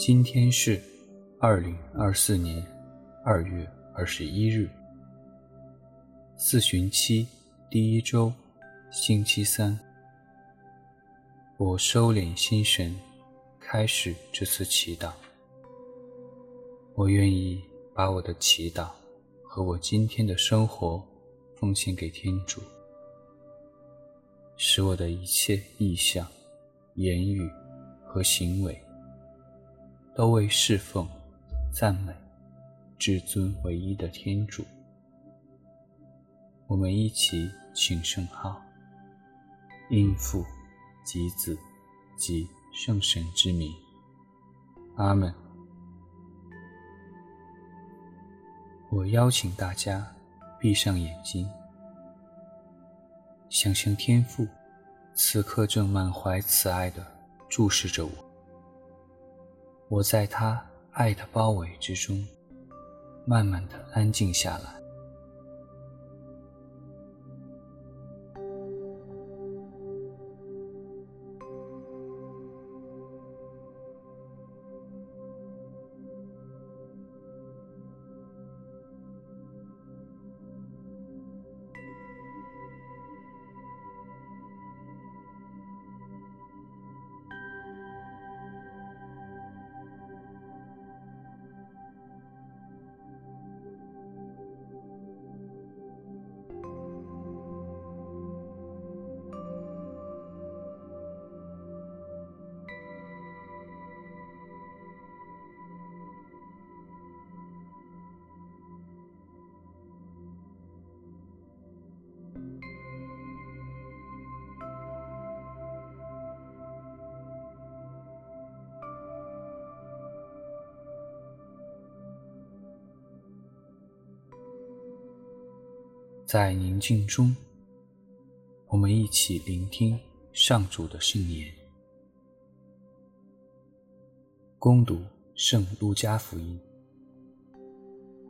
今天是二零二四年二月二十一日，四旬期第一周，星期三。我收敛心神，开始这次祈祷。我愿意把我的祈祷和我今天的生活奉献给天主，使我的一切意向、言语和行为。都为侍奉、赞美至尊唯一的天主。我们一起请圣号，应父及子及圣神之名，阿门。我邀请大家闭上眼睛，想象天父此刻正满怀慈爱地注视着我。我在他爱的包围之中，慢慢的安静下来。在宁静中，我们一起聆听上主的圣言。恭读圣路加福音。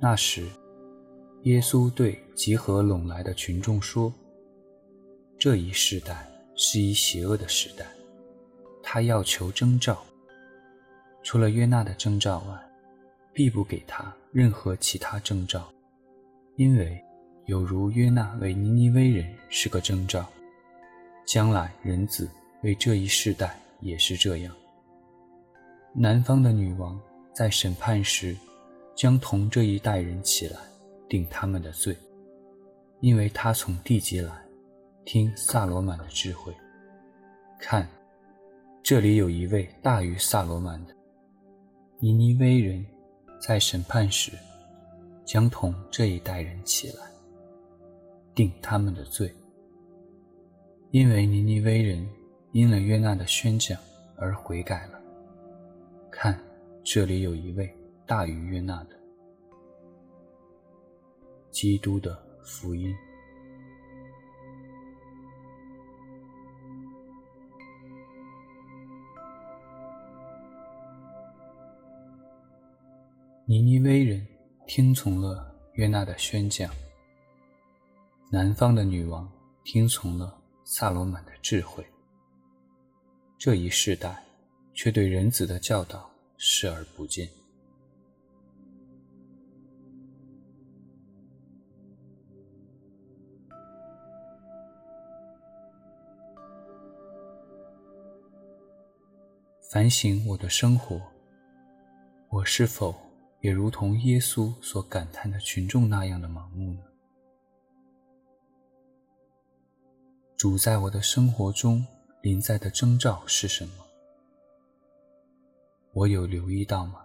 那时，耶稣对集合拢来的群众说：“这一世代是一邪恶的时代，他要求征兆，除了约纳的征兆外，必不给他任何其他征兆，因为。”有如约纳为尼尼微人是个征兆，将来人子为这一世代也是这样。南方的女王在审判时，将同这一代人起来，定他们的罪，因为她从地极来，听撒罗满的智慧。看，这里有一位大于撒罗满的。尼尼微人在审判时，将同这一代人起来。定他们的罪，因为尼尼微人因了约纳的宣讲而悔改了。看，这里有一位大于约纳的。基督的福音。尼尼微人听从了约纳的宣讲。南方的女王听从了撒罗满的智慧，这一世代却对人子的教导视而不见。反省我的生活，我是否也如同耶稣所感叹的群众那样的盲目呢？主在我的生活中临在的征兆是什么？我有留意到吗？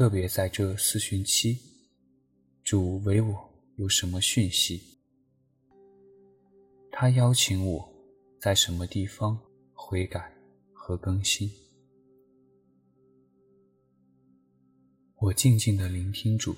特别在这四旬期，主为我有什么讯息？他邀请我在什么地方悔改和更新？我静静地聆听主。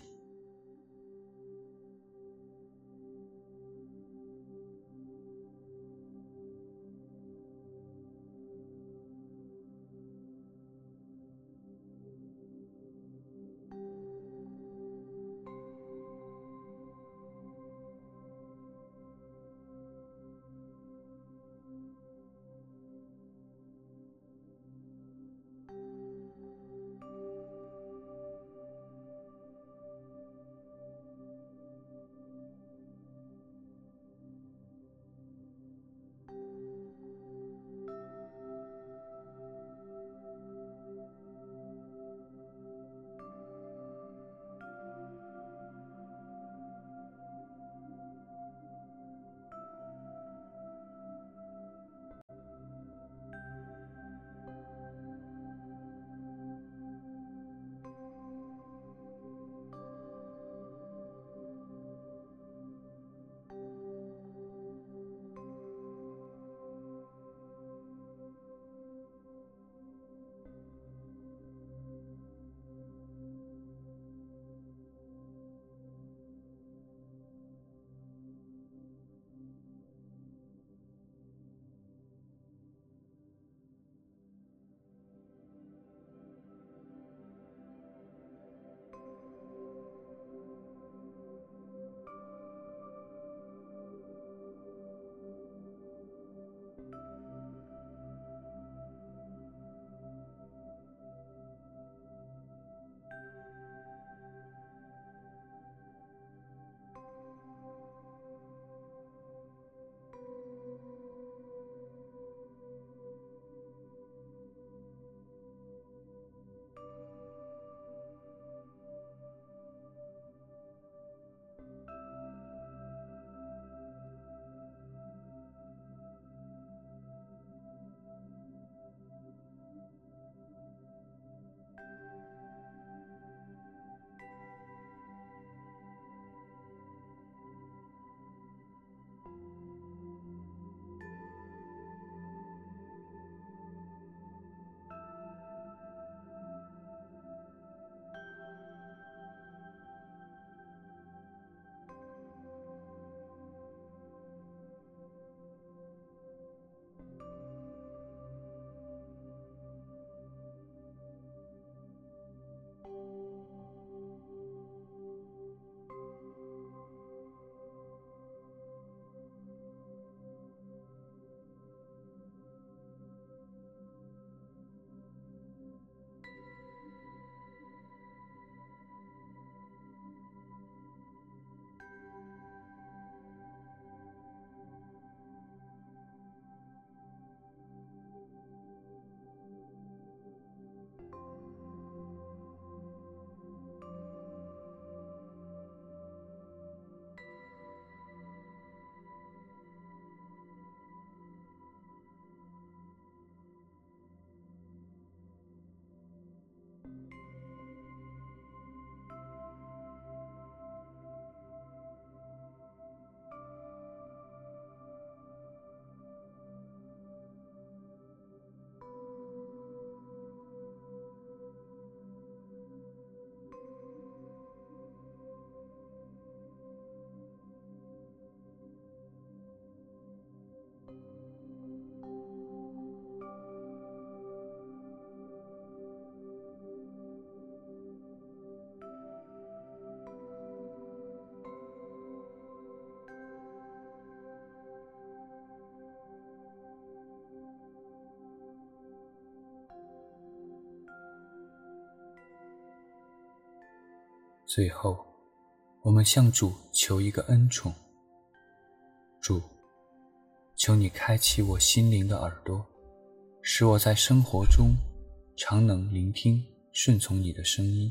最后，我们向主求一个恩宠。主，求你开启我心灵的耳朵，使我在生活中常能聆听、顺从你的声音。